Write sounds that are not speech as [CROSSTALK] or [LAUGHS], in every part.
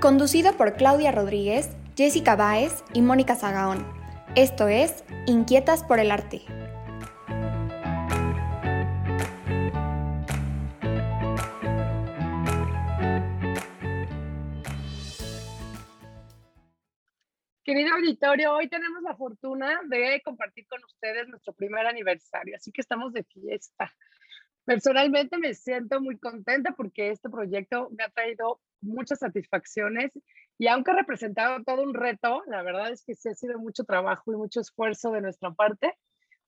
Conducido por Claudia Rodríguez, Jessica Báez y Mónica Zagaón. Esto es Inquietas por el Arte. Querido auditorio, hoy tenemos la fortuna de compartir con ustedes nuestro primer aniversario, así que estamos de fiesta. Personalmente me siento muy contenta porque este proyecto me ha traído muchas satisfacciones y aunque ha representado todo un reto, la verdad es que sí ha sido mucho trabajo y mucho esfuerzo de nuestra parte.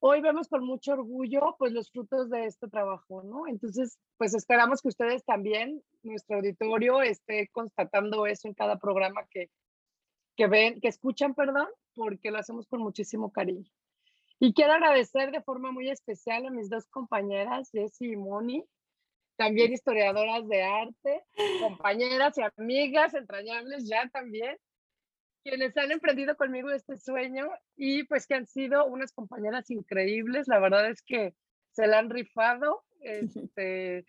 Hoy vemos con mucho orgullo pues los frutos de este trabajo, ¿no? Entonces, pues esperamos que ustedes también, nuestro auditorio, esté constatando eso en cada programa que, que ven, que escuchan, perdón, porque lo hacemos con muchísimo cariño. Y quiero agradecer de forma muy especial a mis dos compañeras, Jessie y Moni, también historiadoras de arte, compañeras y amigas entrañables ya también, quienes han emprendido conmigo este sueño y pues que han sido unas compañeras increíbles. La verdad es que se la han rifado. [LAUGHS] Este,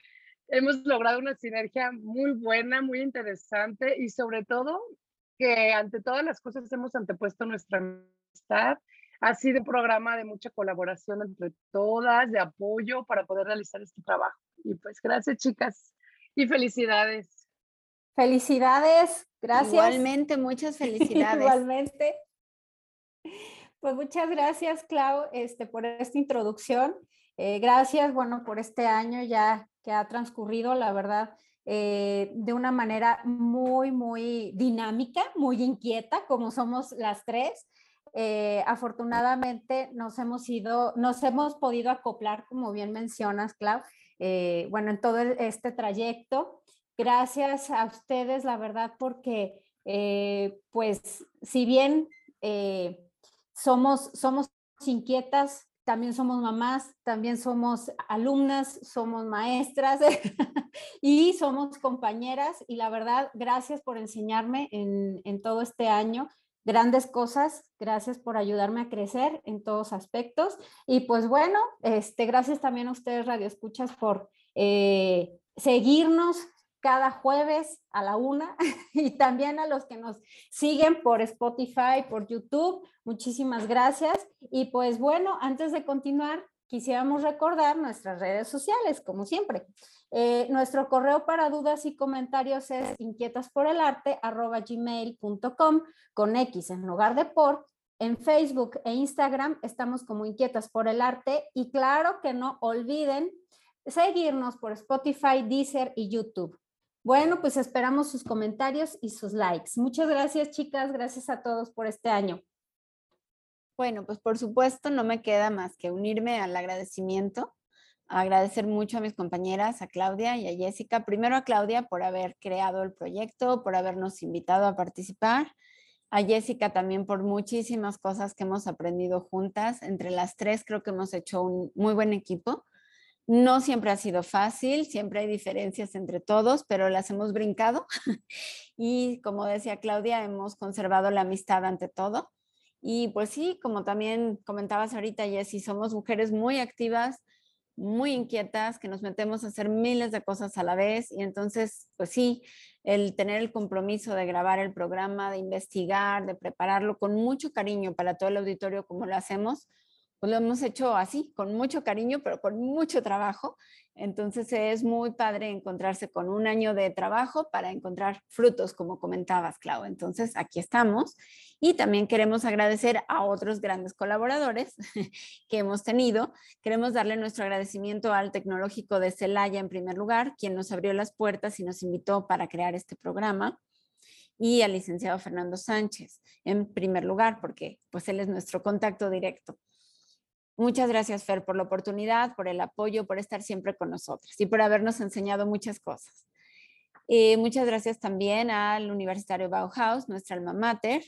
hemos logrado una sinergia muy buena, muy interesante y sobre todo que ante todas las cosas hemos antepuesto nuestra amistad. Ha sido un programa de mucha colaboración entre todas, de apoyo para poder realizar este trabajo. Y pues gracias, chicas. Y felicidades. Felicidades, gracias. Igualmente, muchas [LAUGHS] felicidades. Igualmente. Pues muchas gracias, Clau, este, por esta introducción. Eh, gracias, bueno, por este año ya que ha transcurrido, la verdad, eh, de una manera muy, muy dinámica, muy inquieta, como somos las tres. Eh, afortunadamente nos hemos ido, nos hemos podido acoplar, como bien mencionas, Clau, eh, bueno, en todo este trayecto. Gracias a ustedes, la verdad, porque eh, pues si bien eh, somos, somos inquietas, también somos mamás, también somos alumnas, somos maestras [LAUGHS] y somos compañeras. Y la verdad, gracias por enseñarme en, en todo este año grandes cosas. Gracias por ayudarme a crecer en todos aspectos. Y pues bueno, este, gracias también a ustedes, Radio Escuchas, por eh, seguirnos cada jueves a la una [LAUGHS] y también a los que nos siguen por Spotify, por YouTube. Muchísimas gracias. Y pues bueno, antes de continuar, quisiéramos recordar nuestras redes sociales, como siempre. Eh, nuestro correo para dudas y comentarios es inquietasporelarte.gmail.com con X en lugar de por. En Facebook e Instagram estamos como Inquietas por el Arte y claro que no olviden seguirnos por Spotify, Deezer y YouTube. Bueno, pues esperamos sus comentarios y sus likes. Muchas gracias, chicas. Gracias a todos por este año. Bueno, pues por supuesto no me queda más que unirme al agradecimiento, agradecer mucho a mis compañeras, a Claudia y a Jessica. Primero a Claudia por haber creado el proyecto, por habernos invitado a participar. A Jessica también por muchísimas cosas que hemos aprendido juntas. Entre las tres creo que hemos hecho un muy buen equipo. No siempre ha sido fácil, siempre hay diferencias entre todos, pero las hemos brincado. [LAUGHS] y como decía Claudia, hemos conservado la amistad ante todo. Y pues sí, como también comentabas ahorita, Jessy, somos mujeres muy activas, muy inquietas, que nos metemos a hacer miles de cosas a la vez. Y entonces, pues sí, el tener el compromiso de grabar el programa, de investigar, de prepararlo con mucho cariño para todo el auditorio como lo hacemos, pues lo hemos hecho así, con mucho cariño, pero con mucho trabajo. Entonces es muy padre encontrarse con un año de trabajo para encontrar frutos, como comentabas, Clau. Entonces aquí estamos. Y también queremos agradecer a otros grandes colaboradores [LAUGHS] que hemos tenido. Queremos darle nuestro agradecimiento al Tecnológico de Celaya en primer lugar, quien nos abrió las puertas y nos invitó para crear este programa y al licenciado Fernando Sánchez en primer lugar, porque pues él es nuestro contacto directo. Muchas gracias, Fer, por la oportunidad, por el apoyo, por estar siempre con nosotros y por habernos enseñado muchas cosas. Eh, muchas gracias también al Universitario Bauhaus, nuestra alma mater,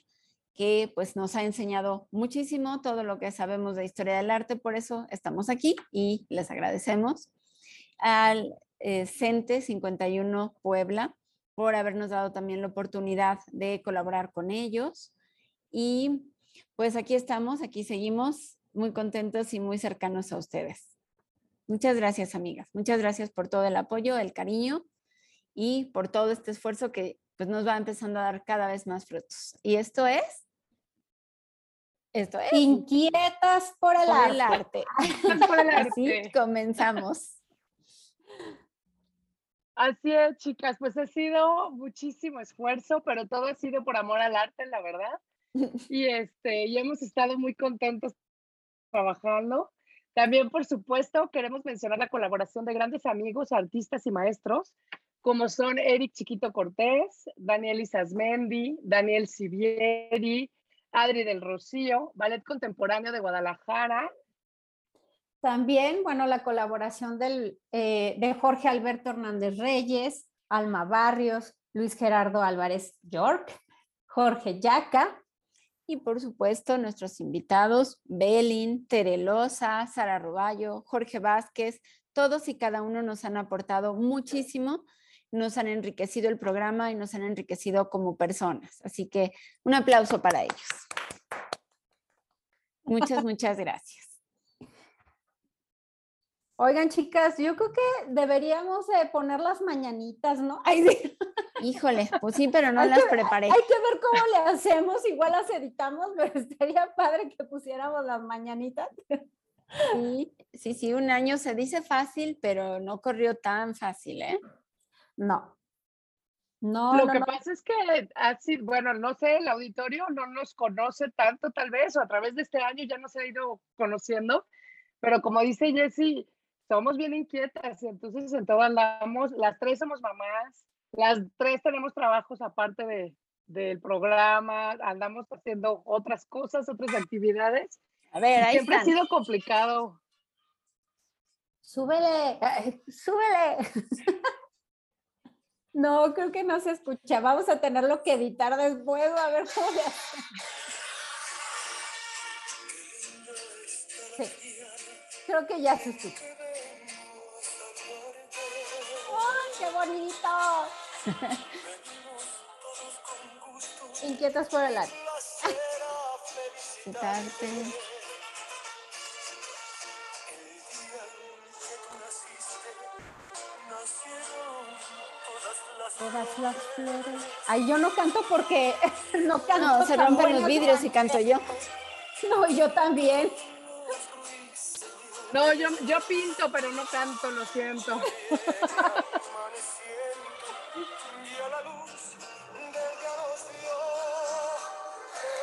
que pues nos ha enseñado muchísimo todo lo que sabemos de historia del arte, por eso estamos aquí y les agradecemos. Al eh, CENTE 51 Puebla, por habernos dado también la oportunidad de colaborar con ellos. Y pues aquí estamos, aquí seguimos muy contentos y muy cercanos a ustedes. Muchas gracias, amigas. Muchas gracias por todo el apoyo, el cariño y por todo este esfuerzo que pues, nos va empezando a dar cada vez más frutos. Y esto es... Esto es... Inquietas por el arte. por el arte. [LAUGHS] [LAUGHS] Así comenzamos. Así es, chicas, pues ha sido muchísimo esfuerzo, pero todo ha sido por amor al arte, la verdad. [LAUGHS] Y este, y hemos estado muy contentos trabajando. También, por supuesto, queremos mencionar la colaboración de grandes amigos, artistas y maestros, como son Eric Chiquito Cortés, Daniel Isasmendi, Daniel Sivieri, Adri del Rocío, Ballet Contemporáneo de Guadalajara, también, bueno, la colaboración del, eh, de Jorge Alberto Hernández Reyes, Alma Barrios, Luis Gerardo Álvarez York, Jorge Yaca. Y por supuesto, nuestros invitados, Belin, Terelosa, Sara Ruballo, Jorge Vázquez, todos y cada uno nos han aportado muchísimo, nos han enriquecido el programa y nos han enriquecido como personas. Así que un aplauso para ellos. Muchas, [LAUGHS] muchas gracias. Oigan, chicas, yo creo que deberíamos poner las mañanitas, ¿no? [LAUGHS] Híjole, pues sí, pero no las preparé. Hay que ver cómo le hacemos, igual las editamos, [LAUGHS] pero estaría padre que pusiéramos las mañanitas. Sí, sí, sí, un año se dice fácil, pero no corrió tan fácil, ¿eh? No. No, Lo que pasa es que así, bueno, no sé, el auditorio no nos conoce tanto tal vez, o a través de este año ya nos ha ido conociendo, pero como dice Jessie, somos bien inquietas y entonces en todo andamos, las tres somos mamás, las tres tenemos trabajos aparte de, del programa, andamos haciendo otras cosas, otras actividades. A ver, ahí Siempre ha sido complicado. Súbele, súbele. No, creo que no se escucha. Vamos a tenerlo que editar después, a ver cómo le Sí. Creo que ya se escucha. Bonito! [LAUGHS] Inquietas por el arte. [LAUGHS] Todas las flores. Ay, yo no canto porque [LAUGHS] no canto. No, se rompen los vidrios y canto yo. No, yo también. No, yo, yo pinto, pero no canto, lo siento.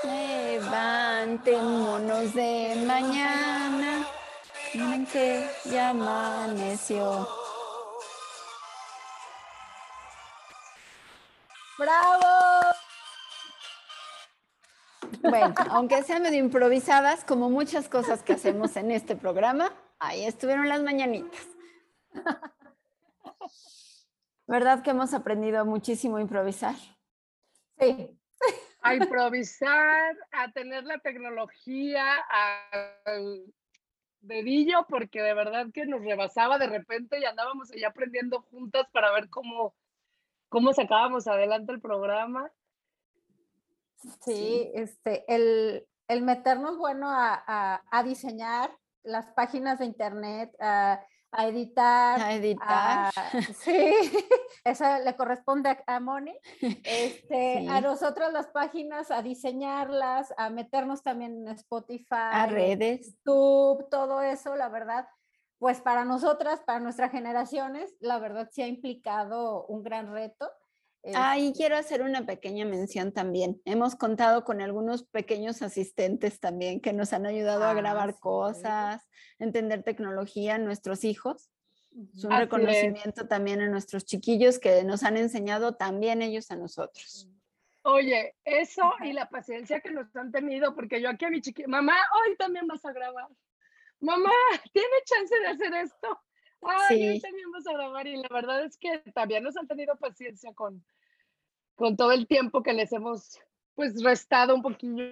Levantémonos de mañana, miren que ya amaneció. ¡Bravo! Bueno, aunque sean medio improvisadas, como muchas cosas que hacemos en este programa, ahí estuvieron las mañanitas. ¿Verdad que hemos aprendido muchísimo a improvisar? Sí a improvisar, a tener la tecnología al dedillo, porque de verdad que nos rebasaba de repente y andábamos ahí aprendiendo juntas para ver cómo, cómo sacábamos adelante el programa. Sí, este, el, el meternos, bueno, a, a, diseñar las páginas de internet, a, a editar. A editar. [LAUGHS] sí, [LAUGHS] eso le corresponde a, Moni. Este, A nosotros las páginas, a diseñarlas, a meternos también en Spotify. A redes. YouTube, todo eso, la verdad. Pues para nosotras, para nuestras generaciones, la verdad sí ha implicado un gran reto Ah, y quiero hacer una pequeña mención también. Hemos contado con algunos pequeños asistentes también que nos han ayudado a ah, grabar cosas, entender tecnología, nuestros hijos. Es un reconocimiento también a nuestros chiquillos que nos han enseñado también ellos a nosotros. Oye, eso y la paciencia que nos han tenido, porque yo aquí a mi chiquilla, mamá, hoy también vas a grabar. Mamá, [LAUGHS] ¿tiene chance de hacer esto? Ay, hoy también vas a grabar. Y la verdad es que también nos han tenido paciencia con, con todo el tiempo que les hemos pues restado un poquillo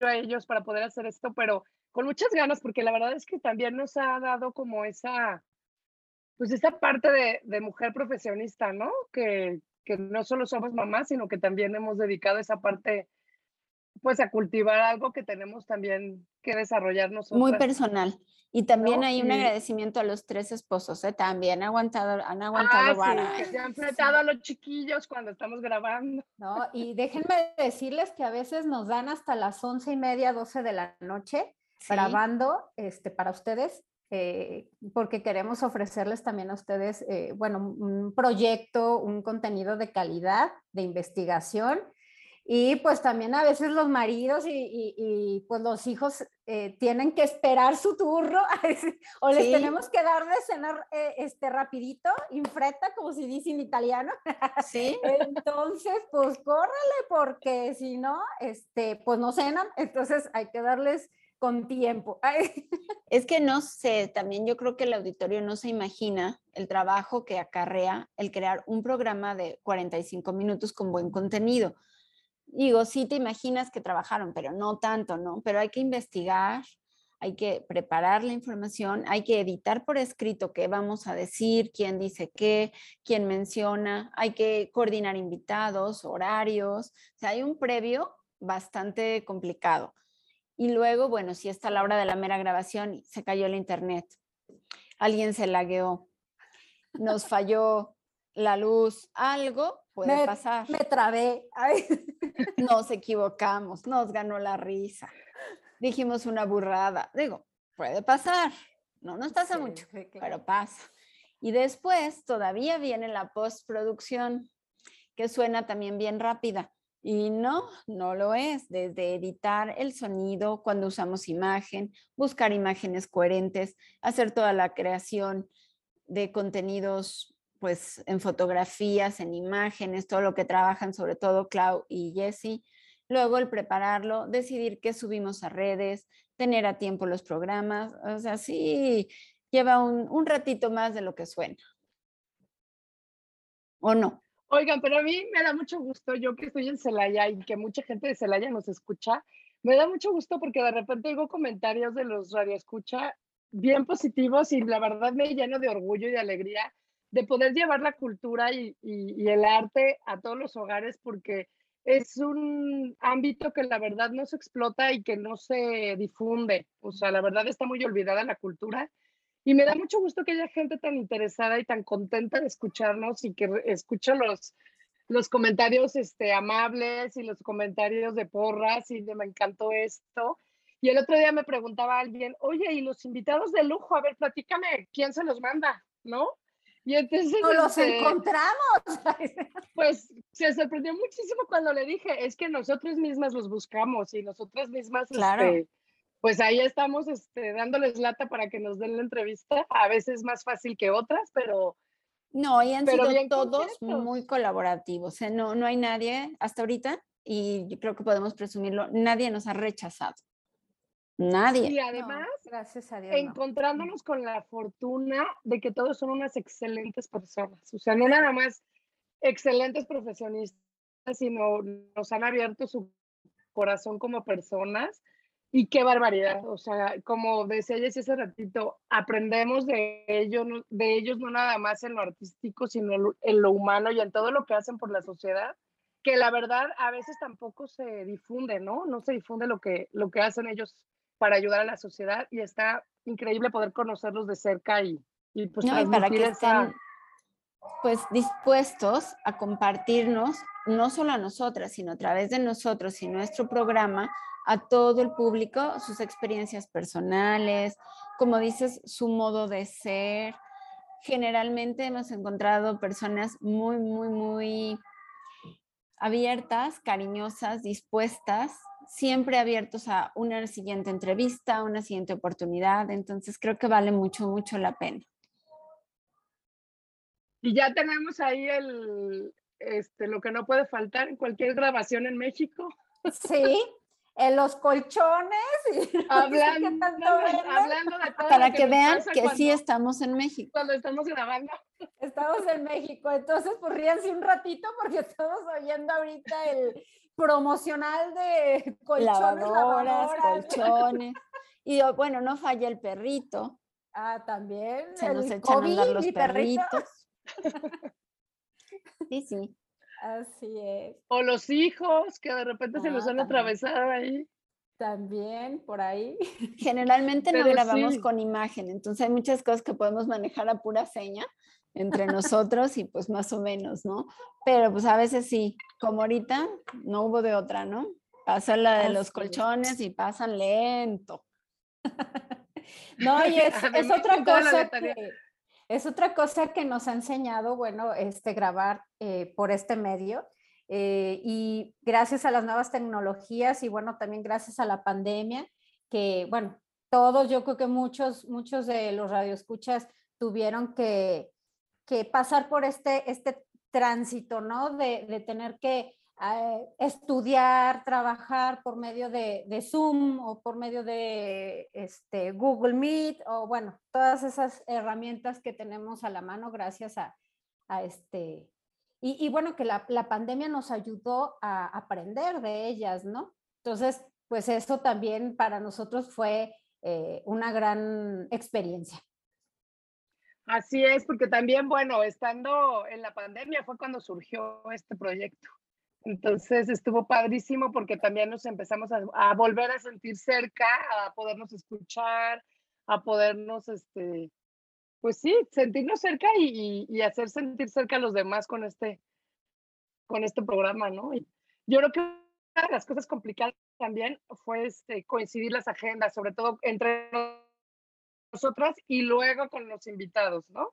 a ellos para poder hacer esto, pero con muchas ganas, porque la verdad es que también nos ha dado como esa, pues esa parte de, de mujer profesionista, ¿no? Que, que no solo somos mamás, sino que también hemos dedicado esa parte, pues a cultivar algo que tenemos también que desarrollar nosotros. Muy personal. Y también hay un agradecimiento a los tres esposos, ¿eh? También han aguantado, han aguantado ah, sí, que se han fletado a los chiquillos cuando estamos grabando. No, y déjenme decirles que a veces nos dan hasta las once y media, doce de la noche grabando este, para ustedes, eh, porque queremos ofrecerles también a ustedes, eh, bueno, un proyecto, un contenido de calidad, de investigación y pues también a veces los maridos y, pues los hijos eh, tienen que esperar su turno [LAUGHS] o les tenemos que dar de cenar eh, este rapidito, infreta, como se dice en italiano. Sí. [LAUGHS] Entonces, pues córrele porque si no, este, pues no cenan, entonces hay que darles con tiempo. [LAUGHS] Es que no sé, también yo creo que el auditorio no se imagina el trabajo que acarrea el crear un programa de 45 minutos con buen contenido digo, sí te imaginas que trabajaron, pero no tanto, ¿no? Pero hay que investigar, hay que preparar la información, hay que editar por escrito qué vamos a decir, quién dice qué, quién menciona, hay que coordinar invitados, horarios, o sea, hay un previo bastante complicado. Y luego, bueno, si está la hora de la mera grabación, se cayó el internet, alguien se lagueó, nos falló la luz, algo puede pasar. Me trabé. [LAUGHS] Nos equivocamos, nos ganó la risa. Dijimos una burrada. Digo, puede pasar. No nos pasa mucho, pero pasa. Y después todavía viene la postproducción, que suena también bien rápida. Y no, no lo es. Desde editar el sonido cuando usamos imagen, buscar imágenes coherentes, hacer toda la creación de contenidos pues en fotografías, en imágenes, todo lo que trabajan, sobre todo Clau y Jessie. Luego el prepararlo, decidir qué subimos a redes, tener a tiempo los programas, o sea, sí, lleva un, ratito más de lo que suena. ¿O no? Oigan, pero a mí me da mucho gusto, yo que estoy en Celaya y que mucha gente de Celaya nos escucha, me da mucho gusto porque de repente digo comentarios de los radioescucha bien positivos y la verdad me lleno de orgullo y de alegría de poder llevar la cultura y, el arte a todos los hogares porque es un ámbito que la verdad no se explota y que no se difunde. O sea, la verdad está muy olvidada la cultura. Y me da mucho gusto que haya gente tan interesada y tan contenta de escucharnos y que escucha los, los comentarios este, amables y los comentarios de porras y me encantó esto. Y el otro día me preguntaba alguien, oye, ¿y los invitados de lujo? A ver, platícame, ¿quién se los manda? ¿No? Y entonces... los este, encontramos. [LAUGHS] Pues se sorprendió muchísimo cuando le dije, es que nosotros mismas los buscamos y nosotras mismas, claro. Este, pues ahí estamos este, dándoles lata para que nos den la entrevista. A veces más fácil que otras, pero... No, y han sido todos muy colaborativos. ¿eh? No, no hay nadie hasta ahorita, y yo creo que podemos presumirlo, nadie nos ha rechazado. Nadie. Y además, gracias a Dios, encontrándonos con la fortuna de que todos son unas excelentes personas. O sea, no nada más excelentes profesionistas, sino nos han abierto su corazón como personas. Y qué barbaridad. O sea, como decía Jessy hace ratito, aprendemos de ellos, de ellos no nada más en lo artístico, sino en lo humano y en todo lo que hacen por la sociedad que la verdad a veces tampoco se difunde, ¿no? No se difunde lo que, lo que hacen ellos para ayudar a la sociedad y está increíble poder conocerlos de cerca y, y pues No, y para que esa- estén pues dispuestos a compartirnos, no solo a nosotras, sino a través de nosotros y nuestro programa, a todo el público, sus experiencias personales, como dices, su modo de ser. Generalmente hemos encontrado personas muy, muy, muy abiertas, cariñosas, dispuestas, siempre abiertos a una siguiente entrevista, una siguiente oportunidad. Entonces creo que vale mucho, mucho la pena. Y ya tenemos ahí el, este, lo que no puede faltar en cualquier grabación en México. Sí, en los colchones. Y [LAUGHS] no sé qué Hablando, hablando de todo Para que vean que sí estamos en México. Cuando estamos grabando. Estamos en México, entonces pues ríanse un ratito porque [LAUGHS] estamos oyendo ahorita el promocional de [LAUGHS] colchones, lavadoras, lavadoras. colchones. Y oh, bueno, no falla el perrito. Ah, también. Se nos el echan a andar COVID, los perritos. [LAUGHS] Sí, sí. Así es. O los hijos que de repente se Ah, nos han también. atravesado ahí. También por ahí. Generalmente no Pero grabamos sí. con imagen, entonces hay muchas cosas que podemos manejar a pura seña entre nosotros y pues más o menos, ¿no? Pero pues a veces sí, como ahorita no hubo de otra, ¿no? Pasó la de los es. colchones y pasan lento. [LAUGHS] No, y es, es otra cosa que es otra cosa que nos ha enseñado, bueno, este grabar eh, por este medio. eh, y gracias a las nuevas tecnologías y bueno, también gracias a la pandemia, que bueno, todos, yo creo que muchos, muchos de los radioescuchas tuvieron que, que pasar por este, este tránsito, ¿no? De, de tener que eh, estudiar, trabajar por medio de, de Zoom o por medio de este, Google Meet o bueno, todas esas herramientas que tenemos a la mano gracias a, a este... Y, y bueno, que la, la pandemia nos ayudó a aprender de ellas, ¿no? Entonces, pues eso también para nosotros fue eh, una gran experiencia. Así es, porque también, bueno, estando en la pandemia fue cuando surgió este proyecto. Entonces estuvo padrísimo porque también nos empezamos a, a volver a sentir cerca, a podernos escuchar, a podernos, este, pues sí, sentirnos cerca y, y- y hacer sentir cerca a los demás con este, con este programa, ¿no? Y yo creo que una de las cosas complicadas también fue este, coincidir las agendas, sobre todo entre nosotras y luego con los invitados, ¿no?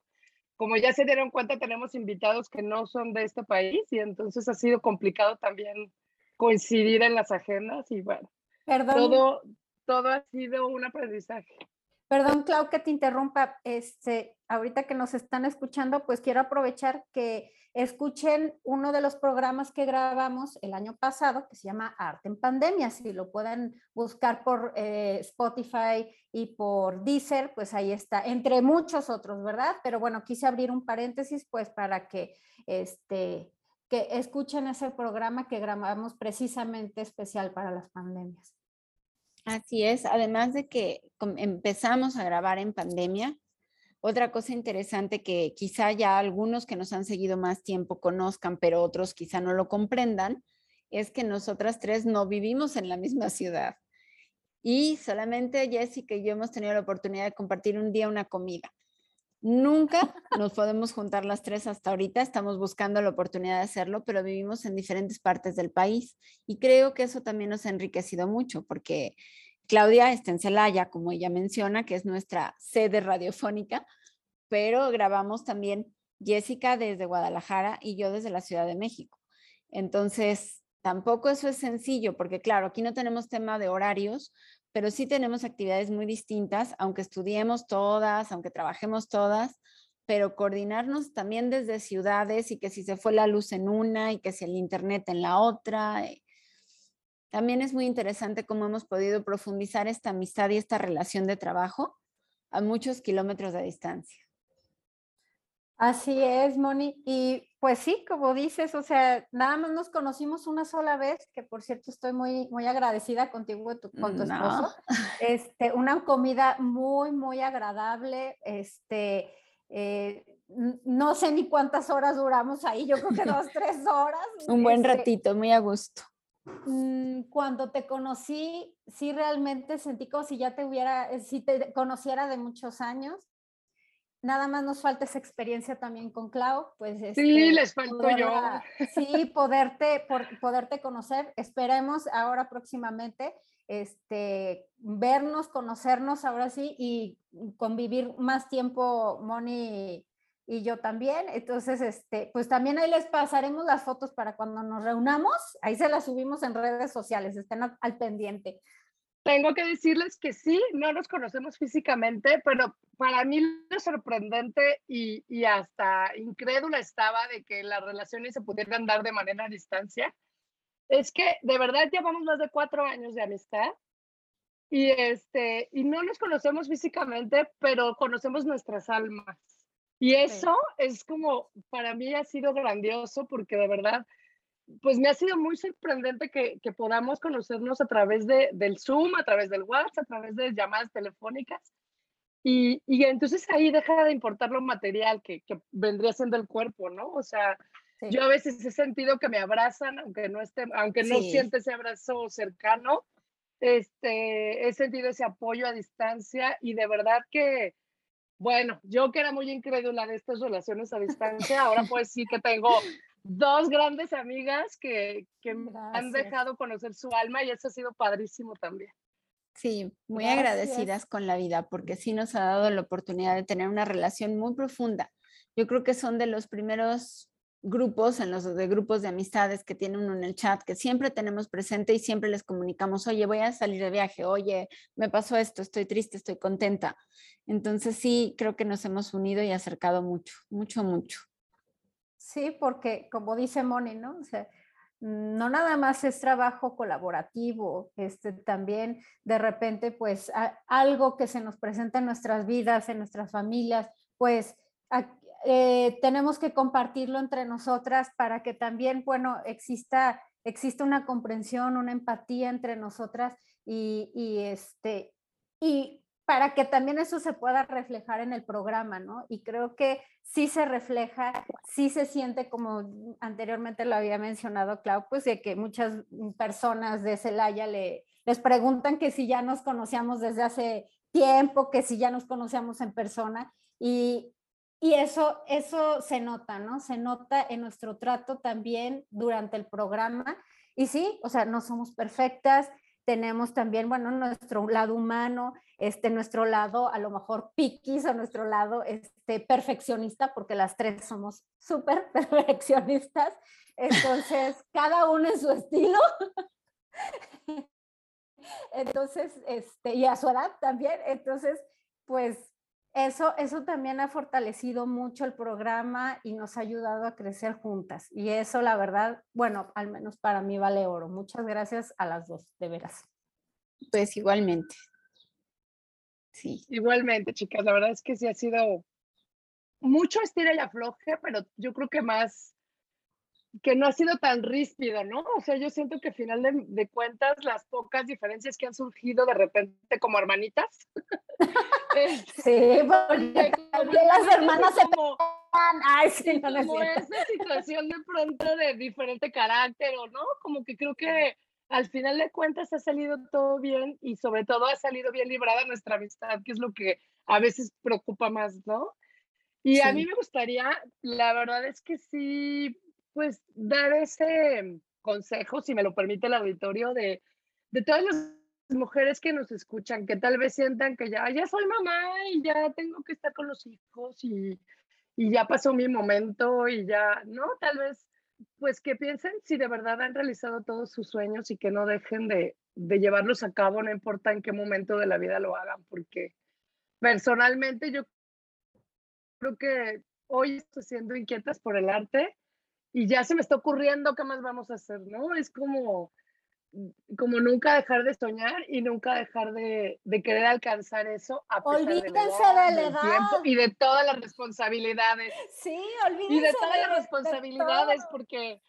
Como ya se dieron cuenta, tenemos invitados que no son de este país y entonces ha sido complicado también coincidir en las agendas y bueno, Perdón, todo, todo ha sido un aprendizaje. Perdón, Clau, que te interrumpa. Este, ahorita que nos están escuchando, pues quiero aprovechar que escuchen uno de los programas que grabamos el año pasado, que se llama Arte en Pandemia. Si lo pueden buscar por eh, Spotify y por Deezer, pues ahí está, entre muchos otros, ¿verdad? Pero bueno, quise abrir un paréntesis, pues para que, este, que escuchen ese programa que grabamos precisamente especial para las pandemias. Así es, además de que empezamos a grabar en pandemia, otra cosa interesante que quizá ya algunos que nos han seguido más tiempo conozcan, pero otros quizá no lo comprendan, es que nosotras tres no vivimos en la misma ciudad. Y solamente Jessica y yo hemos tenido la oportunidad de compartir un día una comida. Nunca nos podemos juntar las tres hasta ahorita, estamos buscando la oportunidad de hacerlo, pero vivimos en diferentes partes del país y creo que eso también nos ha enriquecido mucho porque Claudia está en Celaya, como ella menciona, que es nuestra sede radiofónica, pero grabamos también Jessica desde Guadalajara y yo desde la Ciudad de México. Entonces, tampoco eso es sencillo porque claro, aquí no tenemos tema de horarios, pero sí tenemos actividades muy distintas, aunque estudiemos todas, aunque trabajemos todas, pero coordinarnos también desde ciudades y que si se fue la luz en una y que si el internet en la otra. También es muy interesante cómo hemos podido profundizar esta amistad y esta relación de trabajo a muchos kilómetros de distancia. Así es, Moni. Y pues sí, como dices, o sea, nada más nos conocimos una sola vez, que por cierto estoy muy, muy agradecida contigo y tu- con tu No. esposo. Este, una comida muy, muy agradable. Este, eh, no sé ni cuántas horas duramos ahí, yo creo que dos, [LAUGHS] tres horas. Un buen Este, ratito, muy a gusto. Mm, Cuando te conocí, sí realmente sentí como si ya te hubiera, eh, si te conociera de muchos años. nada más nos falta esa experiencia también con Clau, pues sí, este, les falto yo. Sí, poderte, por, poderte conocer. Esperemos ahora próximamente este, vernos, conocernos ahora sí y convivir más tiempo, Moni y yo también. Entonces, este, pues también ahí les pasaremos las fotos para cuando nos reunamos. Ahí se las subimos en redes sociales, estén al pendiente. Tengo que decirles que sí, no nos conocemos físicamente, pero para mí lo sorprendente y, y, hasta incrédula estaba de que las relaciones se pudieran dar de manera a distancia. Es que de verdad llevamos más de cuatro años de amistad y, este, y no nos conocemos físicamente, pero conocemos nuestras almas. Y eso sí. es como, para mí ha sido grandioso porque de verdad pues me ha sido muy sorprendente que, que podamos conocernos a través de, del Zoom, a través del WhatsApp, a través de llamadas telefónicas. Y, y entonces ahí deja de importar lo material que, que vendría siendo el cuerpo, ¿no? O sea, sí. yo a veces he sentido que me abrazan, aunque no, esté, aunque no sí. siente ese abrazo cercano, este, he sentido ese apoyo a distancia y de verdad que, bueno, yo que era muy incrédula de estas relaciones a distancia, ahora pues sí que tengo dos grandes amigas que, que me han dejado conocer su alma y eso ha sido padrísimo también. Sí, muy Gracias. agradecidas con la vida porque sí nos ha dado la oportunidad de tener una relación muy profunda. Yo creo que son de los primeros grupos, en los de grupos de amistades que tiene uno en el chat, que siempre tenemos presente y siempre les comunicamos, oye, voy a salir de viaje, oye, me pasó esto, estoy triste, estoy contenta. Entonces sí, creo que nos hemos unido y acercado mucho, mucho, mucho. Sí, porque como dice Moni, ¿no? O sea, no nada más es trabajo colaborativo, este, también de repente, pues a, algo que se nos presenta en nuestras vidas, en nuestras familias, pues a, eh, tenemos que compartirlo entre nosotras para que también, bueno, exista, exista una comprensión, una empatía entre nosotras y, y este, y para que también eso se pueda reflejar en el programa, ¿no? Y creo que sí se refleja, sí se siente como anteriormente lo había mencionado Clau, pues de que muchas personas de Celaya le, les preguntan que si ya nos conocíamos desde hace tiempo, que si ya nos conocíamos en persona y, y eso, eso se nota, ¿no? Se nota en nuestro trato también durante el programa. Y sí, o sea, no somos perfectas, tenemos también, bueno, nuestro lado humano, este, nuestro lado a lo mejor piquis o nuestro lado este, perfeccionista, porque las tres somos súper [LAUGHS] perfeccionistas. Entonces, [LAUGHS] cada uno en su estilo. [LAUGHS] Entonces, este, y a su edad también. Entonces, pues eso, eso también ha fortalecido mucho el programa y nos ha ayudado a crecer juntas. Y eso, la verdad, bueno, al menos para mí vale oro. Muchas gracias a las dos, de veras. Pues igualmente. Sí. Igualmente, chicas. La verdad es que sí ha sido mucho estira y afloje, pero yo creo que más que no ha sido tan ríspido, ¿no? O sea, yo siento que al final de, de, cuentas las pocas diferencias que han surgido de repente como hermanitas. [LAUGHS] Este, sí, porque también las hermanas se como, Ay, sí, no como esa situación de pronto de diferente carácter, ¿o no? Como que creo que al final de cuentas ha salido todo bien y sobre todo ha salido bien librada nuestra amistad, que es lo que a veces preocupa más, ¿no? Y sí. a mí me gustaría, la verdad es que sí, pues dar ese consejo, si me lo permite el auditorio, de, de todas las mujeres que nos escuchan, que tal vez sientan que ya, ya soy mamá y ya tengo que estar con los hijos y, y ya pasó mi momento y ya, ¿no? Tal vez, pues que piensen si de verdad han realizado todos sus sueños y que no dejen de, de llevarlos a cabo, no importa en qué momento de la vida lo hagan, porque personalmente yo creo que hoy estoy siendo inquietas por el arte y ya se me está ocurriendo qué más vamos a hacer, ¿no? Es como, como nunca dejar de soñar y nunca dejar de, de querer alcanzar eso a pesar olvídense de la edad, de la edad. tiempo y de todas las responsabilidades. Sí, olvídense Y de todas de, las responsabilidades, porque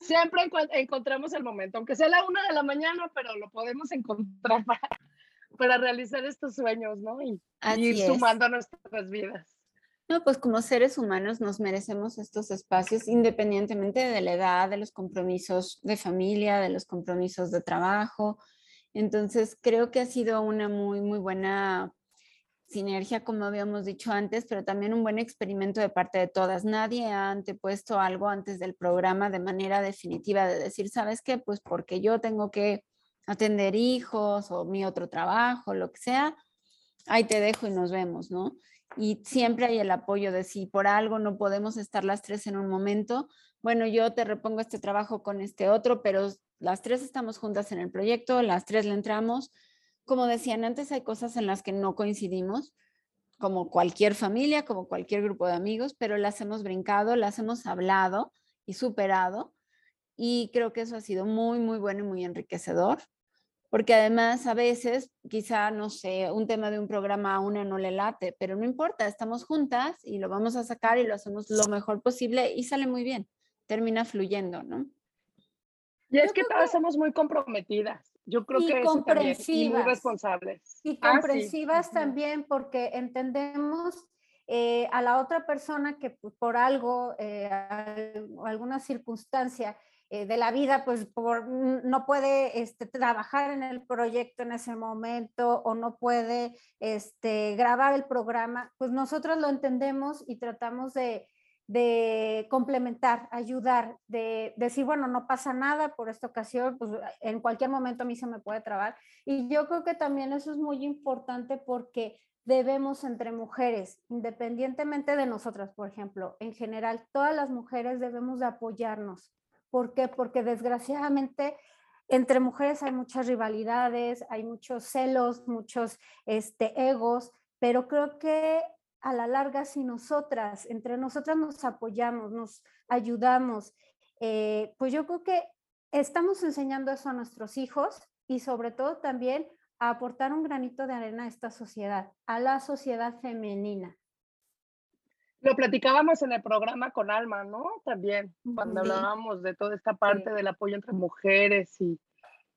siempre encu encontramos el momento, aunque sea la una de la mañana, pero lo podemos encontrar [LAUGHS] para, para realizar estos sueños, ¿no? Y, y ir sumando nuestras vidas. No, pues como seres humanos nos merecemos estos espacios independientemente de la edad, de los compromisos de familia, de los compromisos de trabajo. Entonces, creo que ha sido una muy, muy buena sinergia, como habíamos dicho antes, pero también un buen experimento de parte de todas. Nadie ha antepuesto algo antes del programa de manera definitiva de decir, ¿sabes qué? Pues porque yo tengo que atender hijos o mi otro trabajo, lo que sea, ahí te dejo y nos vemos, ¿no? Y siempre hay el apoyo de si por algo no podemos estar las tres en un momento, bueno, yo te repongo este trabajo con este otro, pero las tres estamos juntas en el proyecto, las tres le entramos. Como decían antes, hay cosas en las que no coincidimos, como cualquier familia, como cualquier grupo de amigos, pero las hemos brincado, las hemos hablado y superado. Y creo que eso ha sido muy, muy bueno y muy enriquecedor porque además a veces quizá, no sé, un tema de un programa a una no le late, pero no importa, estamos juntas y lo vamos a sacar y lo hacemos lo mejor posible y sale muy bien, termina fluyendo, ¿no? Y es que todas somos muy comprometidas. Yo creo que comprensivas, y muy responsables. Y ah, comprensivas también porque entendemos eh, a la otra persona que por algo, eh, alguna circunstancia, eh, de la vida, pues no puede este, trabajar en el proyecto en ese momento o no puede este, grabar el programa, pues nosotros lo entendemos y tratamos de, de complementar, ayudar, de, decir, bueno, no pasa nada por esta ocasión, pues en cualquier momento a mí se me puede trabar. Y yo creo que también eso es muy importante porque debemos entre mujeres, independientemente de nosotras, por ejemplo, en general, todas las mujeres debemos de apoyarnos ¿Por qué? Porque desgraciadamente entre mujeres hay muchas rivalidades, hay muchos celos, muchos este, egos, pero creo que a la larga si nosotras, entre nosotras nos apoyamos, nos ayudamos, eh, pues yo creo que estamos enseñando eso a nuestros hijos y sobre todo también a aportar un granito de arena a esta sociedad, a la sociedad femenina. Lo platicábamos en el programa con Alma, ¿no? También, cuando hablábamos de toda esta parte del apoyo entre mujeres y,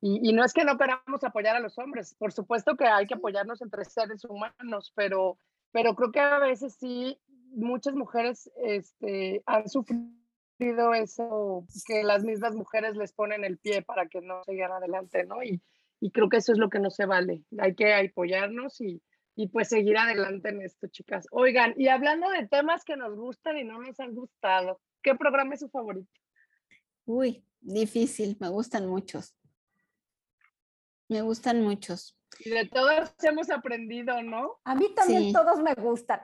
y, no es que no queramos apoyar a los hombres, por supuesto que hay que apoyarnos entre seres humanos, pero, pero creo que a veces sí, muchas mujeres este, han sufrido eso, que las mismas mujeres les ponen el pie para que no sigan adelante, ¿no? Y, y creo que eso es lo que no se vale. Hay que apoyarnos y, y pues seguir adelante en esto, chicas. Oigan, y hablando de temas que nos gustan y no nos han gustado, ¿qué programa es su favorito? Uy, difícil, me gustan muchos. Me gustan muchos. Y de todos hemos aprendido, ¿no? A mí también todos me gustan.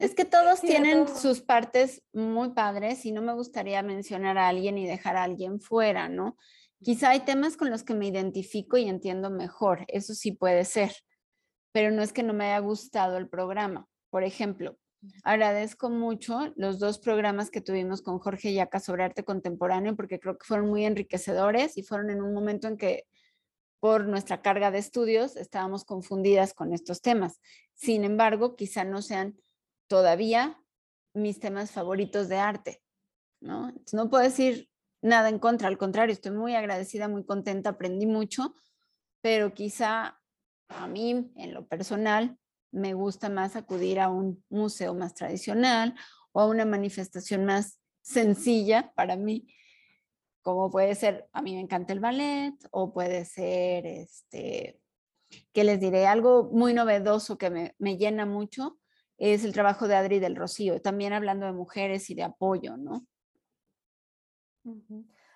Es que todos [LAUGHS] tienen sus partes muy padres y no me gustaría mencionar a alguien y dejar a alguien fuera, ¿no? Quizá hay temas con los que me identifico y entiendo mejor, eso sí puede ser pero no es que no me haya gustado el programa. Por ejemplo, agradezco mucho los dos programas que tuvimos con Jorge Yaca sobre arte contemporáneo porque creo que fueron muy enriquecedores y fueron en un momento en que por nuestra carga de estudios estábamos confundidas con estos temas. Sin embargo, quizá no sean todavía mis temas favoritos de arte, ¿no? no puedo decir nada en contra, al contrario, estoy muy agradecida, muy contenta, aprendí mucho, pero quizá a mí, en lo personal, me gusta más acudir a un museo más tradicional o a una manifestación más sencilla para mí, como puede ser, a mí me encanta el ballet o puede ser, este, que les diré, algo muy novedoso que me, me llena mucho es el trabajo de Adri del Rocío, también hablando de mujeres y de apoyo, ¿no?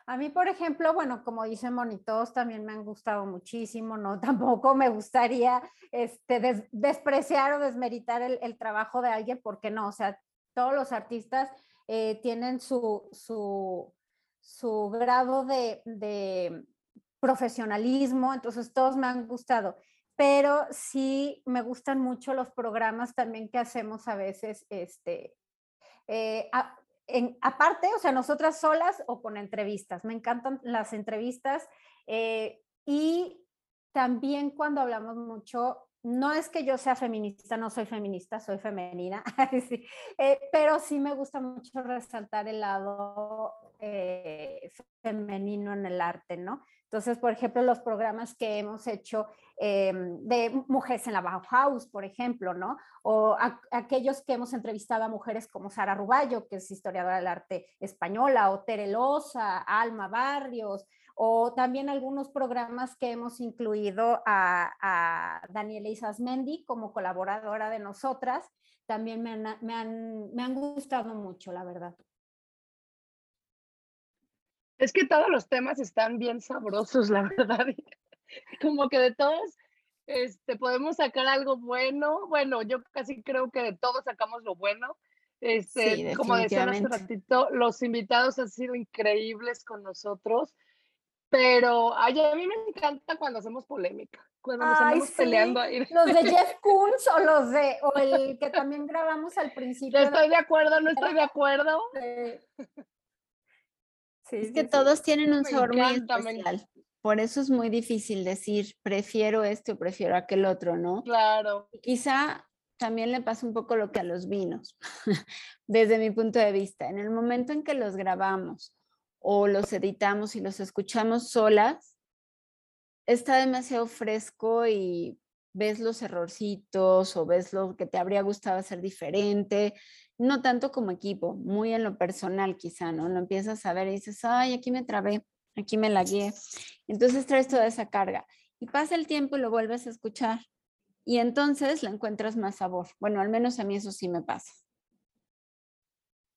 A mí, por ejemplo, bueno, como dicen monitos, también me han gustado muchísimo, ¿no? [LAUGHS] Tampoco me gustaría este, despreciar o desmeritar el, trabajo de alguien, porque no, o sea, todos los artistas eh, tienen su, su, su grado de, de, profesionalismo, entonces todos me han gustado, pero sí me gustan mucho los programas también que hacemos a veces, este, eh, aparte, o sea, nosotras solas o con entrevistas. Me encantan las entrevistas eh, y también cuando hablamos mucho, no es que yo sea feminista, no soy feminista, soy femenina, [LAUGHS] eh, pero sí me gusta mucho resaltar el lado eh, femenino en el arte, ¿no? Entonces, por ejemplo, los programas que hemos hecho em, de mujeres en la Bauhaus, por ejemplo, ¿no? O aquellos que hemos entrevistado a mujeres como Sara Ruballo, que es historiadora del arte española, o Tere Loza, Alma Barrios, o también algunos programas que hemos incluido a, a Daniela Isasmendi como colaboradora de nosotras, también me han gustado mucho, la verdad. Es que todos los temas están bien sabrosos, la [LAUGHS] verdad. Como que de todos este, podemos sacar algo bueno. Bueno, yo casi creo que de todos sacamos lo bueno. Este, como decía hace ratito, los invitados han sido increíbles con nosotros. Pero ay, a mí me encanta cuando hacemos polémica, cuando nos andamos peleando ahí. Los de Jeff [LAUGHS] Koons o los de, o el que también grabamos al principio. estoy de acuerdo, no estoy de acuerdo. Sí, es que todos tienen un sabor muy especial. Por eso es muy difícil decir prefiero este o prefiero aquel otro, ¿no? Claro. quizá también le pasa un poco lo que a los vinos, [LAUGHS] desde mi punto de vista. En el momento en que los grabamos o los editamos y los escuchamos solas, está demasiado fresco y ves los errorcitos o ves lo que te habría gustado hacer diferente, no tanto como equipo, muy en lo personal quizá, ¿no? Lo empiezas a ver y dices, ay, aquí me trabé, aquí me la guié. Entonces traes toda esa carga y pasa el tiempo y lo vuelves a escuchar y entonces le encuentras más sabor. Bueno, al menos a mí eso sí me pasa.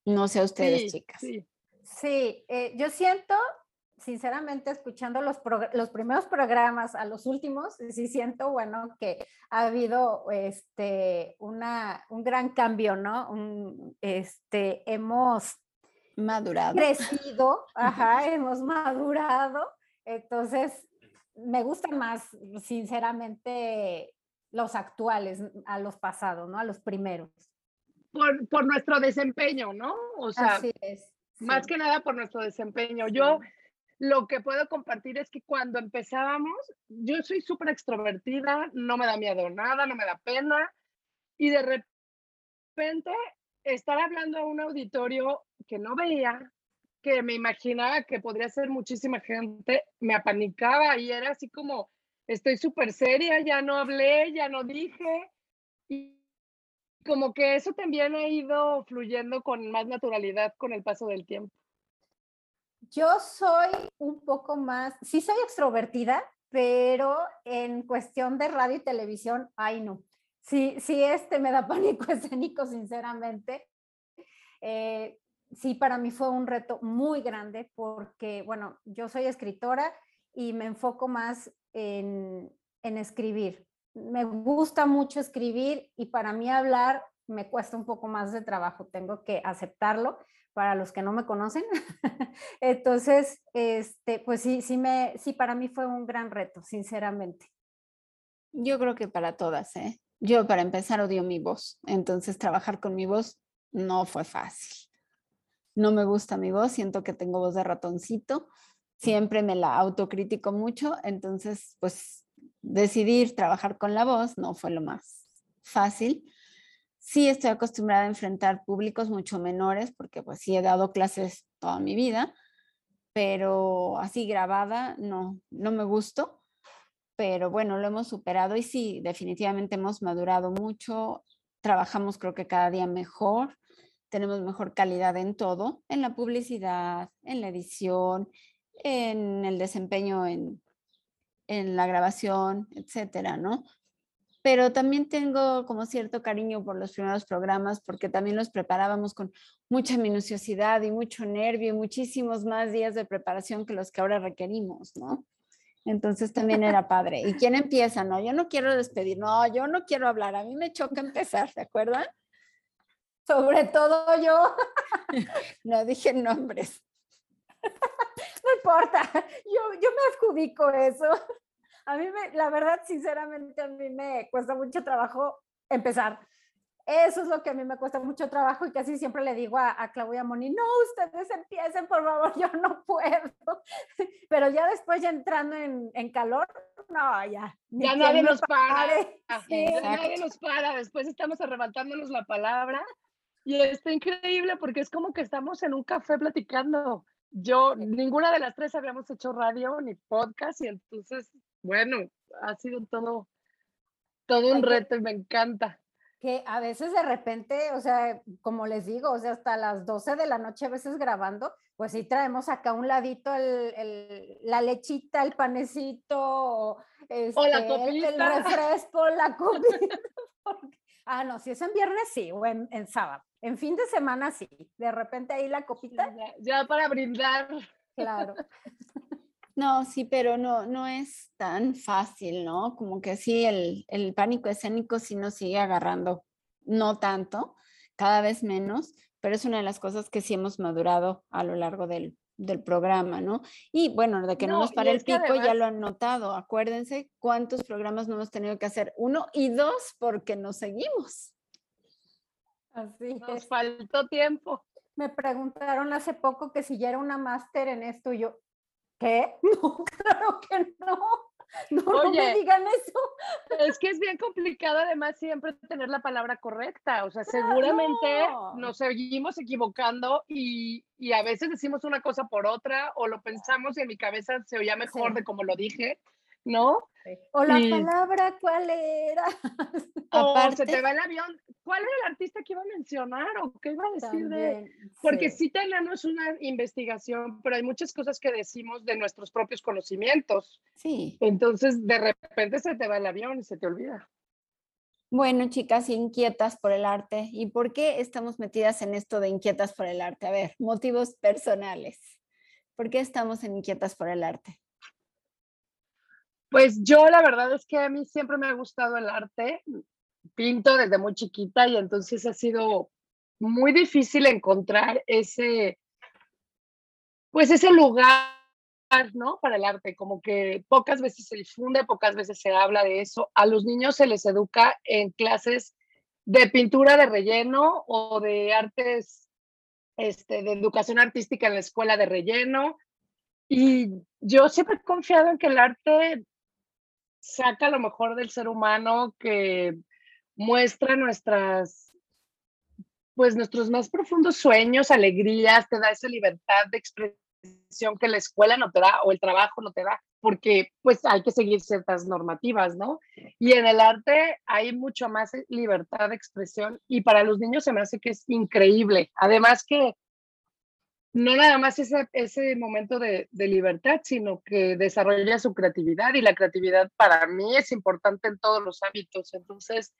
No sé a ustedes, chicas. Sí. Sí, eh, yo siento, sinceramente, escuchando los, los primeros programas a los últimos, sí siento, bueno, que ha habido este, una, un gran cambio, ¿no? este, hemos madurado. Crecido, [LAUGHS] ajá, hemos madurado. Entonces, me gustan más, sinceramente, los actuales a los pasados, ¿no? A los primeros. Por, por nuestro desempeño, ¿no? O sea, Así es. Más que nada por nuestro desempeño. Yo lo que puedo compartir es que cuando empezábamos, yo soy súper extrovertida, no me da miedo nada, no me da pena. Y de repente estar hablando a un auditorio que no veía, que me imaginaba que podría ser muchísima gente, me apanicaba y era así como, estoy súper seria, ya no hablé, ya no dije. Y como que eso también ha ido fluyendo con más naturalidad con el paso del tiempo. Yo soy un poco más, sí soy extrovertida, pero en cuestión de radio y televisión, ay no. Sí, sí, este me da [LAUGHS] pánico escénico, sinceramente. Eh, sí, para mí fue un reto muy grande porque, bueno, yo soy escritora y me enfoco más en, en escribir me gusta mucho escribir y para mí hablar me cuesta un poco más de trabajo, tengo que aceptarlo para los que no me conocen. [LAUGHS] Entonces, este, pues sí, sí, me, sí, para mí fue un gran reto, sinceramente. Yo creo que para todas, ¿eh? Yo para empezar odio mi voz, entonces trabajar con mi voz no fue fácil. No me gusta mi voz, siento que tengo voz de ratoncito, siempre me la autocritico mucho, entonces pues decidir trabajar con la voz no fue lo más fácil. Sí estoy acostumbrada a enfrentar públicos mucho menores porque pues sí he dado clases toda mi vida, pero así grabada no, no me gustó. Pero bueno, lo hemos superado y sí, definitivamente hemos madurado mucho, trabajamos creo que cada día mejor, tenemos mejor calidad en todo, en la publicidad, en la edición, en el desempeño en en la grabación, etcétera, ¿no? Pero también tengo como cierto cariño por los primeros programas porque también los preparábamos con mucha minuciosidad y mucho nervio y muchísimos más días de preparación que los que ahora requerimos, ¿no? Entonces también [LAUGHS] era padre. ¿Y quién empieza? No, yo no quiero despedir, no, yo no quiero hablar, a mí me choca empezar, ¿se acuerdan? Sobre todo yo. [LAUGHS] no dije nombres. [LAUGHS] No importa, yo, yo me adjudico eso. A mí, me, la verdad, sinceramente, a mí me cuesta mucho trabajo empezar. Eso es lo que a mí me cuesta mucho trabajo y casi siempre le digo a, a Claudia Moni, no, ustedes empiecen, por favor, [LAUGHS] yo no puedo. [LAUGHS] Pero ya después, ya entrando en, en calor, no, ya. Ya nadie nos para. [LAUGHS] ya nadie nos para. Después estamos arrebatándonos la palabra y está increíble porque es como que estamos en un café platicando yo, ninguna de las tres habíamos hecho radio ni podcast y entonces, bueno, ha sido todo, todo un reto y me encanta. que a veces de repente, o sea, como les digo, o sea, hasta las 12 de la noche a veces grabando, pues sí traemos acá un ladito el, la lechita, el panecito, o, este, la el, el, refresco, la copita. [LAUGHS] ah, no, si es en viernes sí, o en, en, sábado. En fin de semana sí. De repente ahí la copita. Ya, ya para brindar. Claro. [LAUGHS] No, sí, pero no, no es tan fácil, ¿no? Como que sí, el, el pánico escénico sí nos sigue agarrando, no tanto, cada vez menos, pero es una de las cosas que sí hemos madurado a lo largo del, del programa, ¿no? Y bueno, de que no, nos pare el pico ya lo han notado. Acuérdense cuántos programas no hemos tenido que hacer. Uno y dos porque nos seguimos. Así Nos faltó tiempo. Me preguntaron hace poco que si ya era una máster en esto y yo, ¿Qué? [LAUGHS] No, claro que no. No, no me digan eso. Es que es bien complicado además siempre tener la palabra correcta. O sea, seguramente nos seguimos equivocando y, y, a veces decimos una cosa por otra o lo pensamos y en mi cabeza se oía mejor de como lo dije, ¿no? O la palabra, ¿cuál era? [LAUGHS] O se te va el avión. ¿Cuál era el artista que iba a mencionar o qué iba a decir de...? Porque sí. tenemos una investigación, pero hay muchas cosas que decimos de nuestros propios conocimientos. Sí. Entonces, de repente se te va el avión y se te olvida. Bueno, chicas, inquietas por el arte. ¿Y por qué estamos metidas en esto de inquietas por el arte? A ver, motivos personales. ¿Por qué estamos en inquietas por el arte? Pues yo la verdad es que a mí siempre me ha gustado el arte, pinto desde muy chiquita y entonces ha sido muy difícil encontrar ese, pues ese lugar, ¿no? Para el arte, como que pocas veces se difunde, pocas veces se habla de eso. A los niños se les educa en clases de pintura de relleno o de artes, este, de educación artística en la escuela de relleno. Y yo siempre he confiado en que el arte saca lo mejor del ser humano, que muestra nuestras, pues nuestros más profundos sueños, alegrías, te da esa libertad de expresión que la escuela no te da o el trabajo no te da, porque pues hay que seguir ciertas normativas, ¿no? Y en el arte hay mucho más libertad de expresión y para los niños se me hace que es increíble. Además que no nada más ese, ese momento de, de, libertad, sino que desarrolla su creatividad y la creatividad para mí es importante en todos los hábitos. Entonces,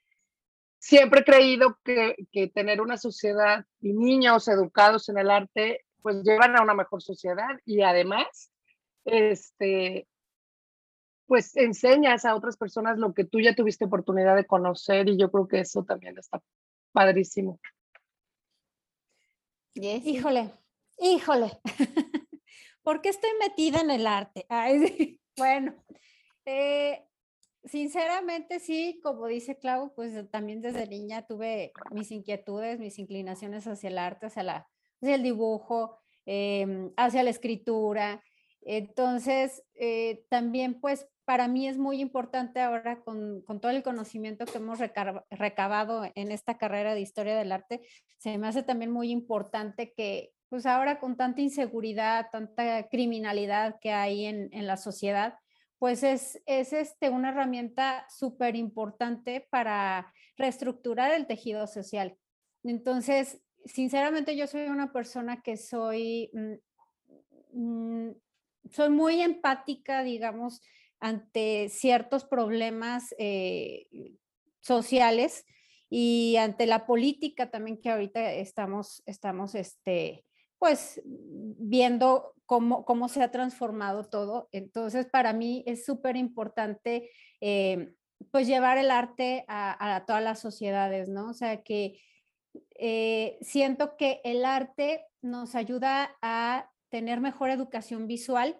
siempre he creído que, que tener una sociedad y niños educados en el arte, pues llevan a una mejor sociedad y además, este, pues enseñas a otras personas lo que tú ya tuviste oportunidad de conocer y yo creo que eso también está padrísimo. Yes. Híjole, Híjole, [LAUGHS] ¿por qué estoy metida en el arte? [LAUGHS] Bueno, eh, sinceramente sí, como dice Clau, pues también desde niña tuve mis inquietudes, mis inclinaciones hacia el arte, hacia, la, hacia el dibujo, eh, hacia la escritura. Entonces, eh, también pues para mí es muy importante ahora con, con todo el conocimiento que hemos recabado en esta carrera de historia del arte, se me hace también muy importante que, pues ahora con tanta inseguridad, tanta criminalidad que hay en, la sociedad, pues es, es este, una herramienta súper importante para reestructurar el tejido social. Entonces, sinceramente yo soy una persona que soy, mm, mm, soy muy empática, digamos, ante ciertos problemas eh, sociales y ante la política también que ahorita estamos, estamos este, pues viendo cómo, cómo se ha transformado todo. Entonces, para mí es súper importante eh, pues llevar el arte a, a, todas las sociedades, ¿no? O sea, que eh, siento que el arte nos ayuda a tener mejor educación visual,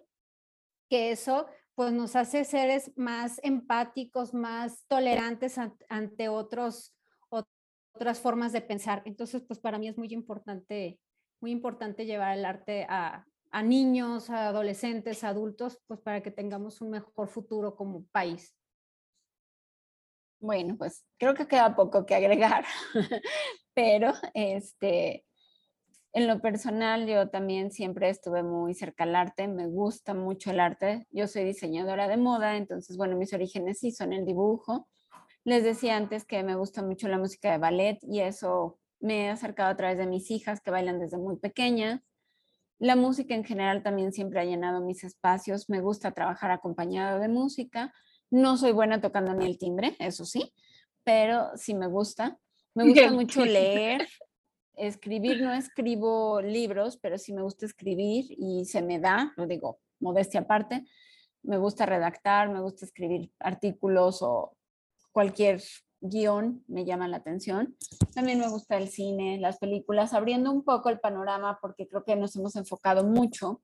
que eso pues nos hace seres más empáticos, más tolerantes ante otros, otras formas de pensar. Entonces, pues para mí es muy importante muy importante llevar el arte a, a niños, a adolescentes, a adultos, pues para que tengamos un mejor futuro como país. Bueno, pues creo que queda poco que agregar, [LAUGHS] pero este, en lo personal yo también siempre estuve muy cerca al arte, me gusta mucho el arte, yo soy diseñadora de moda, entonces bueno, mis orígenes sí son el dibujo, Les decía antes que me gusta mucho la música de ballet y eso me he acercado a través de mis hijas que bailan desde muy pequeñas. La música en general también siempre ha llenado mis espacios. Me gusta trabajar acompañado de música. No soy buena tocando ni el timbre, eso sí, pero sí me gusta. Me gusta mucho leer, [LAUGHS] escribir. No escribo libros, pero sí me gusta escribir y se me da, lo digo, modestia aparte. Me gusta redactar, me gusta escribir artículos o cualquier guion me llama la atención. También me gusta el cine, las películas, abriendo un poco el panorama porque creo que nos hemos enfocado mucho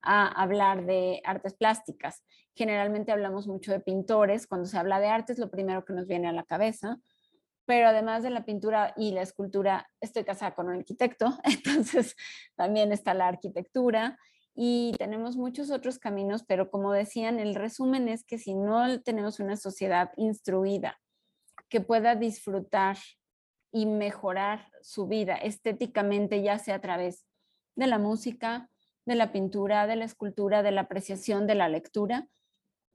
a hablar de artes plásticas. Generalmente hablamos mucho de pintores. Cuando se habla de arte es lo primero que nos viene a la cabeza. Pero además de la pintura y la escultura, estoy casada con un arquitecto, [LAUGHS] entonces también está la arquitectura y tenemos muchos otros caminos, pero como decían, el resumen es que si no tenemos una sociedad instruida que pueda disfrutar y mejorar su vida estéticamente, ya sea a través de la música, de la pintura, de la escultura, de la apreciación, de la lectura,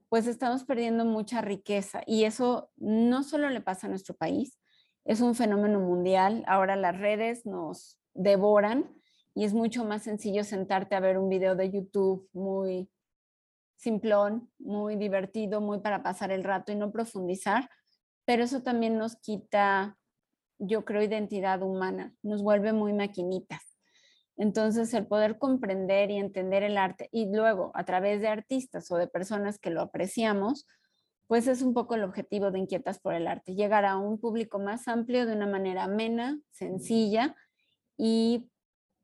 pues estamos perdiendo mucha riqueza y eso no solo le pasa a nuestro país, es un fenómeno mundial. Ahora las redes nos devoran y es mucho más sencillo sentarte a ver un video de YouTube muy simplón, muy divertido, muy para pasar el rato y no profundizar pero eso también nos quita, yo creo, identidad humana, nos vuelve muy maquinitas. Entonces, el poder comprender y entender el arte y luego a través de artistas o de personas que lo apreciamos, pues es un poco el objetivo de Inquietas por el Arte, llegar a un público más amplio de una manera amena, sencilla y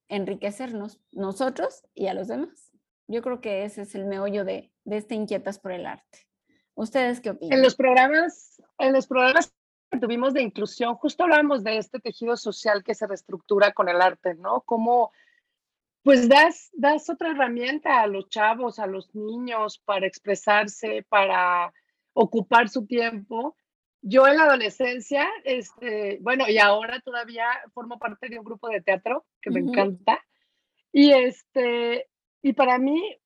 enriquecernos nosotros y a los demás. Yo creo que ese es el meollo de, de este Inquietas por el Arte. ¿Ustedes qué opinan? En los programas, en los programas que tuvimos de inclusión, justo hablábamos de este tejido social que se reestructura con el arte, ¿no? Cómo pues das, das otra herramienta a los chavos, a los niños para expresarse, para ocupar su tiempo. Yo en la adolescencia, este, bueno, y ahora todavía formo parte de un grupo de teatro que me encanta. Y este, y para mí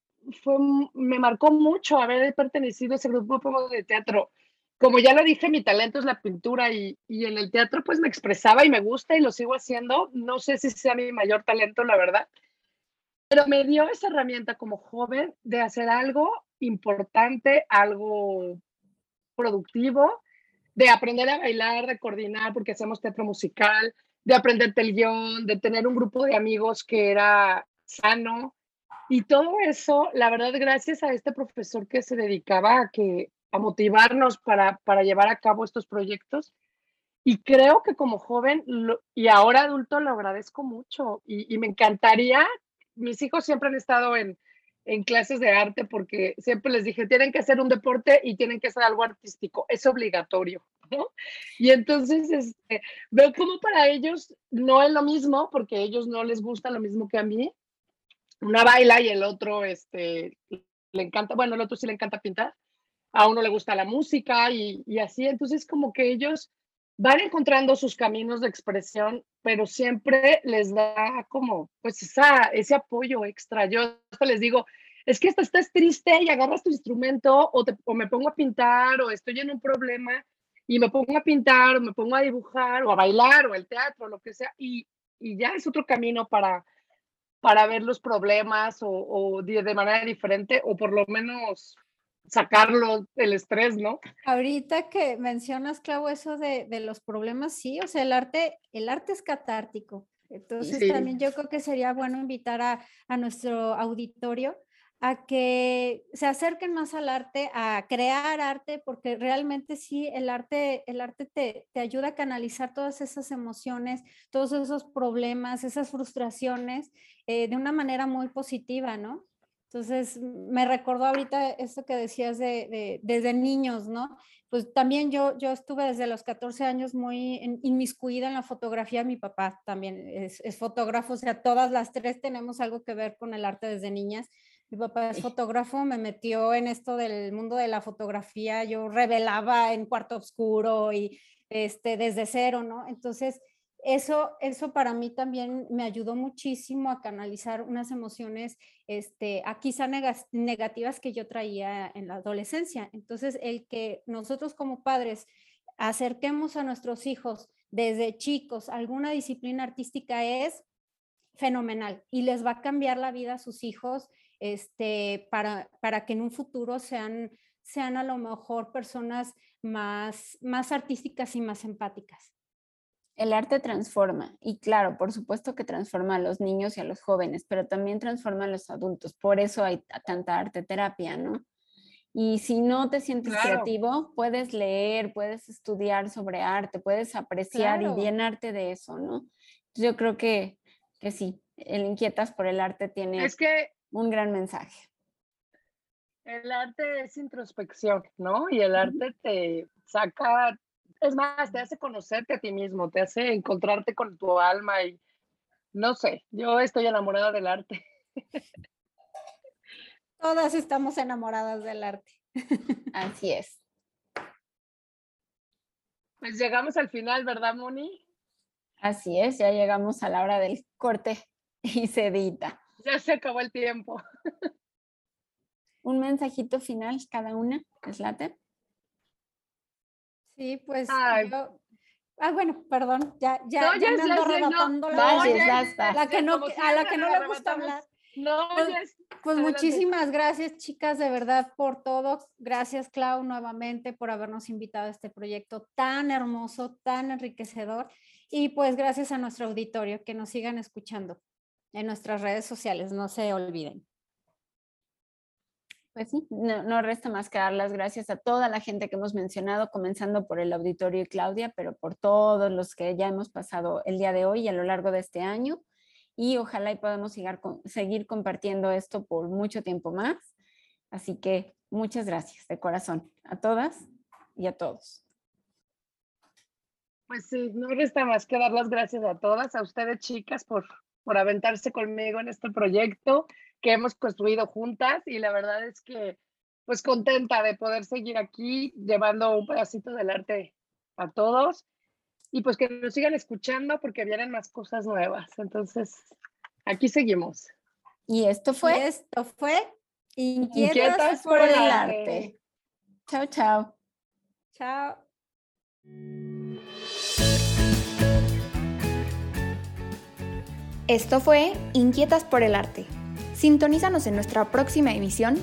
fue, me marcó mucho haber pertenecido a ese grupo de teatro. Como ya lo dije, mi talento es la pintura y, y, en el teatro pues me expresaba y me gusta y lo sigo haciendo. No sé si sea mi mayor talento, la verdad, pero me dio esa herramienta como joven de hacer algo importante, algo productivo, de aprender a bailar, de coordinar, porque hacemos teatro musical, de aprender el guion, de tener un grupo de amigos que era sano, y todo eso, la verdad, gracias a este profesor que se dedicaba a, que, a motivarnos para, para llevar a cabo estos proyectos. Y creo que como joven y ahora adulto lo agradezco mucho y, me encantaría, mis hijos siempre han estado en, en clases de arte porque siempre les dije, tienen que hacer un deporte y tienen que hacer algo artístico, es obligatorio. [LAUGHS] Y entonces este, veo como para ellos no es lo mismo porque a ellos no les gusta lo mismo que a mí, una baila y el otro este, le encanta, bueno, el otro sí le encanta pintar, a uno le gusta la música y, y así, entonces como que ellos van encontrando sus caminos de expresión, pero siempre les da como, pues, esa, ese apoyo extra. Yo les digo, es que estás triste y agarras tu instrumento o, te, o me pongo a pintar o estoy en un problema y me pongo a pintar o me pongo a dibujar o a bailar o el teatro, lo que sea, y, y ya es otro camino para, para ver los problemas o, de, manera diferente o por lo menos sacarlo el estrés, ¿no? Ahorita que mencionas, Clau, eso de, los problemas, sí, o sea, el arte, el arte es catártico. Entonces también yo creo que sería bueno invitar a, a nuestro auditorio a que se acerquen más al arte, a crear arte, porque realmente sí, el arte, el arte te, te, ayuda a canalizar todas esas emociones, todos esos problemas, esas frustraciones eh, de una manera muy positiva, ¿no? Entonces, me recordó ahorita esto que decías de, de, desde niños, ¿no? Pues también yo, yo estuve desde los 14 años muy inmiscuida en la fotografía. Mi papá también es, es fotógrafo, o sea, todas las tres tenemos algo que ver con el arte desde niñas. Mi papá es fotógrafo, me metió en esto del mundo de la fotografía, yo revelaba en cuarto oscuro y este, desde cero, ¿no? Entonces, eso, eso para mí también me ayudó muchísimo a canalizar unas emociones, este, a quizá negativas que yo traía en la adolescencia. Entonces, el que nosotros como padres acerquemos a nuestros hijos desde chicos alguna disciplina artística es fenomenal y les va a cambiar la vida a sus hijos este, para, para que en un futuro sean, sean a lo mejor personas más, más artísticas y más empáticas. El arte transforma y claro, por supuesto que transforma a los niños y a los jóvenes, pero también transforma a los adultos. Por eso hay tanta arte terapia, ¿no? Y si no te sientes creativo, puedes leer, puedes estudiar sobre arte, puedes apreciar y llenarte de eso, ¿no? Yo creo que, que sí, el Inquietas por el Arte tiene es que un gran mensaje. El arte es introspección, ¿no? Y el arte te saca, es más, te hace conocerte a ti mismo, te hace encontrarte con tu alma y no sé, yo estoy enamorada del arte. Todas estamos enamoradas del arte. Así es. Pues llegamos al final, ¿verdad, Moni? Así es, ya llegamos a la hora del corte y se edita. [LAUGHS] Ya se acabó el tiempo. Un mensajito final cada una, ¿es late? Sí, pues yo... Ah, bueno, perdón, ya, ya, ya, me ando arrebatando la, la que no, a la que no le gusta hablar. No, pues, pues muchísimas gracias, chicas, de verdad, por todo. Gracias, Clau, nuevamente por habernos invitado a este proyecto tan hermoso, tan enriquecedor. Y pues gracias a nuestro auditorio, que nos sigan escuchando en nuestras redes sociales, no se olviden. Pues sí, no, no, resta más que dar las gracias a toda la gente que hemos mencionado, comenzando por el auditorio y Claudia, pero por todos los que ya hemos pasado el día de hoy y a lo largo de este año y ojalá y podamos seguir compartiendo esto por mucho tiempo más. Así que muchas gracias de corazón a todas y a todos. Pues sí, no resta más que dar las gracias a todas, a ustedes chicas por, por aventarse conmigo en este proyecto que hemos construido juntas y la verdad es que pues contenta de poder seguir aquí llevando un pedacito del arte a todos y pues que nos sigan escuchando porque vienen más cosas nuevas. Entonces, aquí seguimos. Y esto fue. esto fue Inquietas, por, el arte. Chao, chao. Chao. Esto fue Inquietas por el arte. Sintonízanos en nuestra próxima emisión